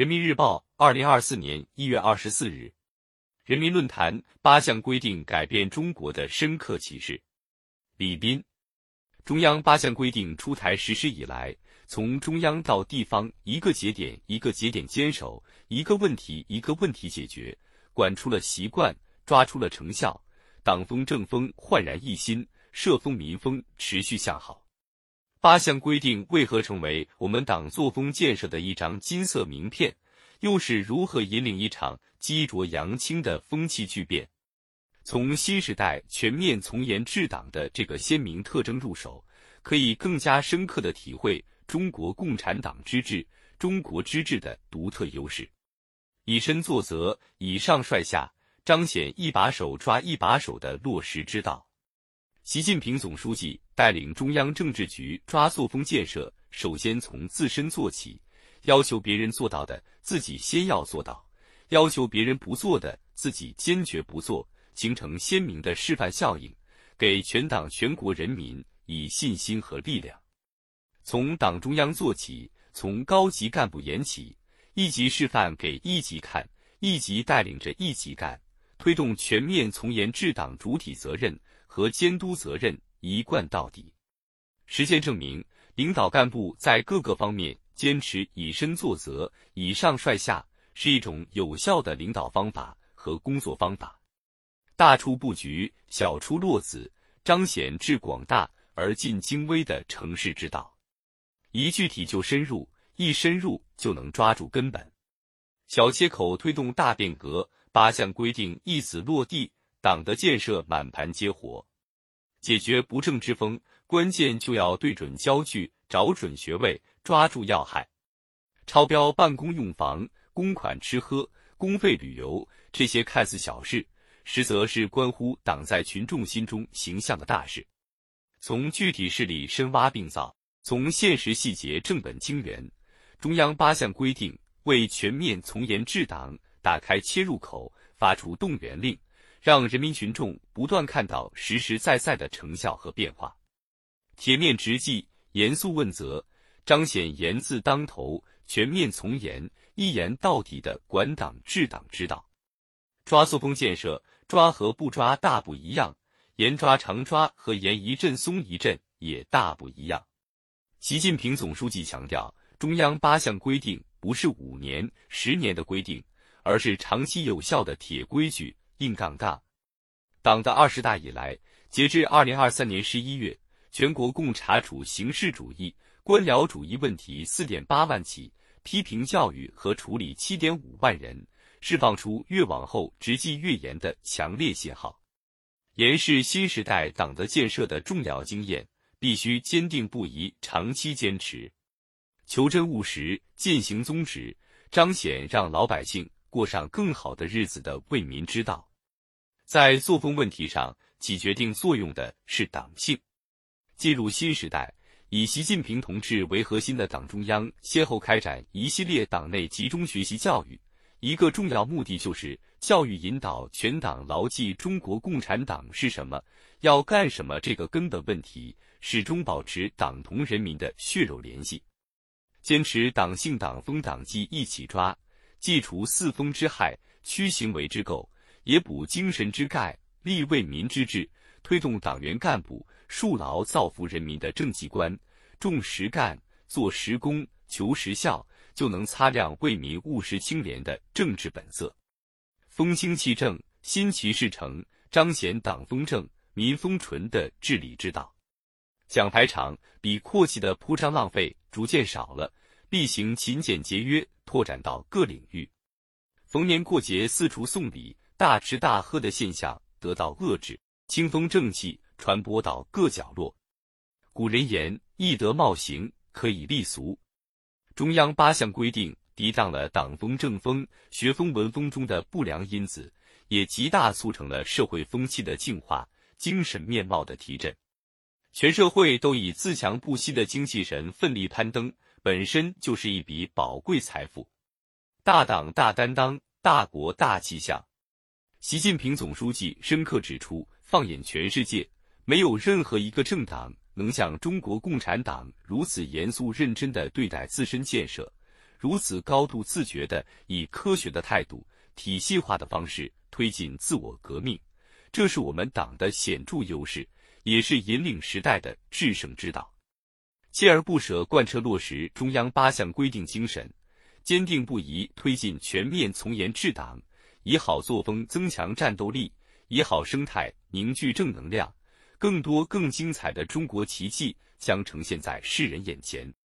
人民日报，二零二四年一月二十四日。人民论坛八项规定改变中国的深刻启示。李斌，中央八项规定出台实施以来，从中央到地方，一个节点一个节点坚守，一个问题一个问题解决，管出了习惯，抓出了成效，党风政风焕然一新，社风民风持续向好。八项规定为何成为我们党作风建设的一张金色名片？又是如何引领一场激浊扬清的风气巨变？从新时代全面从严治党的这个鲜明特征入手，可以更加深刻的体会中国共产党之治、中国之治的独特优势。以身作则，以上率下，彰显一把手抓一把手的落实之道。习近平总书记带领中央政治局抓作风建设，首先从自身做起。要求别人做到的，自己先要做到；要求别人不做的，自己坚决不做，形成鲜明的示范效应，给全党全国人民以信心和力量。从党中央做起，从高级干部言起，一级示范给一级看，一级带领着一级干，推动全面从严治党主体责任和监督责任一贯到底。实践证明，领导干部在各个方面。坚持以身作则、以上率下，是一种有效的领导方法和工作方法。大处布局，小处落子，彰显治广大而尽精微的成事之道。一具体就深入，一深入就能抓住根本。小切口推动大变革，八项规定一子落地，党的建设满盘皆活。解决不正之风，关键就要对准焦距，找准穴位。抓住要害，超标办公用房、公款吃喝、公费旅游这些看似小事，实则是关乎党在群众心中形象的大事。从具体事例深挖病灶，从现实细节正本清源，中央八项规定为全面从严治党打开切入口，发出动员令，让人民群众不断看到实实在在的成效和变化。铁面直纪，严肃问责。彰显严字当头、全面从严、一严到底的管党治党之道。抓作风建设，抓和不抓大不一样；严抓常抓和严一阵松一阵也大不一样。习近平总书记强调，中央八项规定不是五年、十年的规定，而是长期有效的铁规矩、硬杠杠。党的二十大以来，截至二零二三年十一月，全国共查处形式主义。官僚主义问题四点八万起，批评教育和处理七点五万人，释放出越往后执纪越严的强烈信号。严是新时代党的建设的重要经验，必须坚定不移、长期坚持，求真务实、践行宗旨，彰显让老百姓过上更好的日子的为民之道。在作风问题上起决定作用的是党性。进入新时代。以习近平同志为核心的党中央先后开展一系列党内集中学习教育，一个重要目的就是教育引导全党牢记中国共产党是什么、要干什么这个根本问题，始终保持党同人民的血肉联系，坚持党性党风党纪一起抓，既除四风之害、驱行为之垢，也补精神之钙，立为民之志，推动党员干部。树牢造福人民的政绩观，重实干、做实功、求实效，就能擦亮为民务实清廉的政治本色，风清气正、心齐事成，彰显党风正、民风纯的治理之道。奖牌厂比阔气的铺张浪费逐渐少了，厉行勤俭节约，拓展到各领域。逢年过节四处送礼、大吃大喝的现象得到遏制，清风正气。传播到各角落。古人言：“易得貌行，可以立俗。”中央八项规定抵挡了党风政风、学风文风中的不良因子，也极大促成了社会风气的净化、精神面貌的提振。全社会都以自强不息的精气神奋力攀登，本身就是一笔宝贵财富。大党大担当，大国大气象。习近平总书记深刻指出：放眼全世界。没有任何一个政党能像中国共产党如此严肃认真地对待自身建设，如此高度自觉的以科学的态度、体系化的方式推进自我革命，这是我们党的显著优势，也是引领时代的制胜之道。锲而不舍贯彻落实中央八项规定精神，坚定不移推进全面从严治党，以好作风增强战斗力，以好生态凝聚正能量，更多更精彩的中国奇迹将呈现在世人眼前。